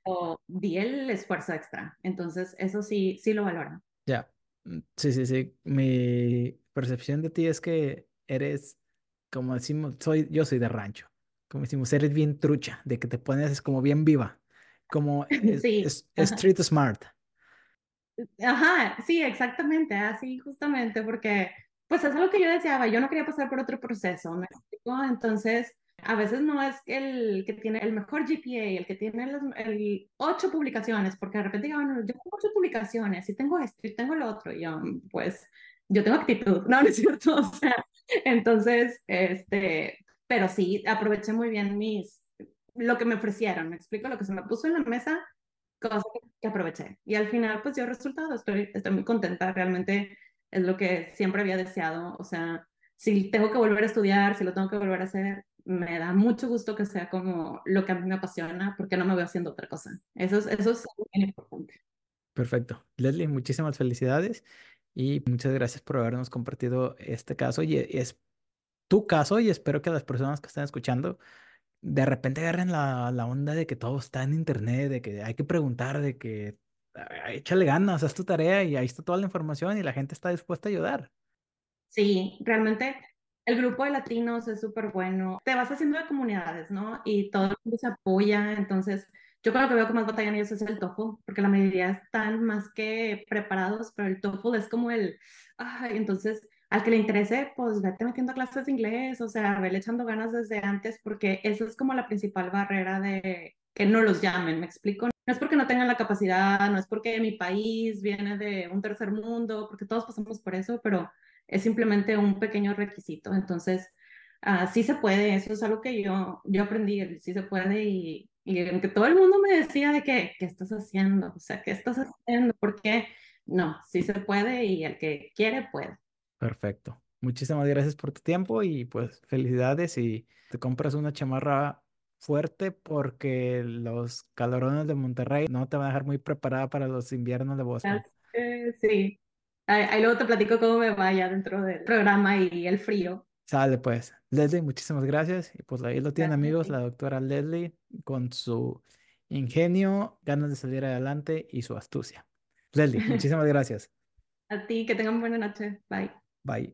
O di el esfuerzo extra, entonces eso sí, sí lo valoro. Ya, mm, sí, sí, sí, mi percepción de ti es que eres, como decimos, soy, yo soy de rancho como decimos, eres bien trucha, de que te pones como bien viva, como [laughs] es, Sí, es- ajá. street smart. Ajá, sí, exactamente, así justamente, porque pues es lo que yo deseaba, yo no quería pasar por otro proceso, ¿me explico? Entonces, a veces no es el que tiene el mejor GPA, el que tiene el ocho publicaciones, porque de repente digo, bueno, yo tengo ocho publicaciones y tengo esto y tengo lo otro, y yo, pues, yo tengo actitud, [laughs] no, no es cierto, o sea, entonces, este, pero sí, aproveché muy bien mis, lo que me ofrecieron, me explico, lo que se me puso en la mesa cosa que, aproveché. Y al final, pues dio resultado. Estoy, estoy muy contenta. Realmente es lo que siempre había deseado. O sea, si tengo que volver a estudiar, si lo tengo que volver a hacer, me da mucho gusto que sea como lo que a mí me apasiona, porque no me voy haciendo otra cosa. Eso es, eso es bien importante. Perfecto. Leslie, muchísimas felicidades y muchas gracias por habernos compartido este caso. Y es tu caso y espero que las personas que están escuchando de repente agarren la, la onda de que todo está en internet, de que hay que preguntar, de que ah, échale ganas, haz tu tarea y ahí está toda la información y la gente está dispuesta a ayudar. Sí, realmente el grupo de latinos es súper bueno. Te vas haciendo de comunidades, ¿no? Y todo el mundo se apoya. Entonces, yo creo que veo que más batallan ellos es el TOEFL, porque la mayoría están más que preparados, pero el TOEFL es como el, ay, entonces, al que le interese, pues vete metiendo clases de inglés, o sea, vele echando ganas desde antes, porque esa es como la principal barrera de que no los llamen, ¿me explico? No es porque no tengan la capacidad, no es porque mi país viene de un tercer mundo, porque todos pasamos por eso, pero es simplemente un pequeño requisito. Entonces, uh, sí se puede, eso es algo que yo, yo aprendí, sí se puede y, y aunque todo el mundo me decía de que, ¿qué estás haciendo? O sea, ¿qué estás haciendo? ¿Por qué? No, sí se puede y el que quiere puede. Perfecto. Muchísimas gracias por tu tiempo y pues felicidades y te compras una chamarra fuerte porque los calorones de Monterrey no te van a dejar muy preparada para los inviernos de Boston. Eh, sí, ahí, ahí, luego te platico cómo me vaya dentro del programa y el frío. Sale pues. Leslie, muchísimas gracias. Y pues ahí lo tienen gracias, amigos, la doctora Leslie con su ingenio, ganas de salir adelante y su astucia. Leslie, [laughs] muchísimas gracias. A ti, que tengan buena noche. Bye. Bye.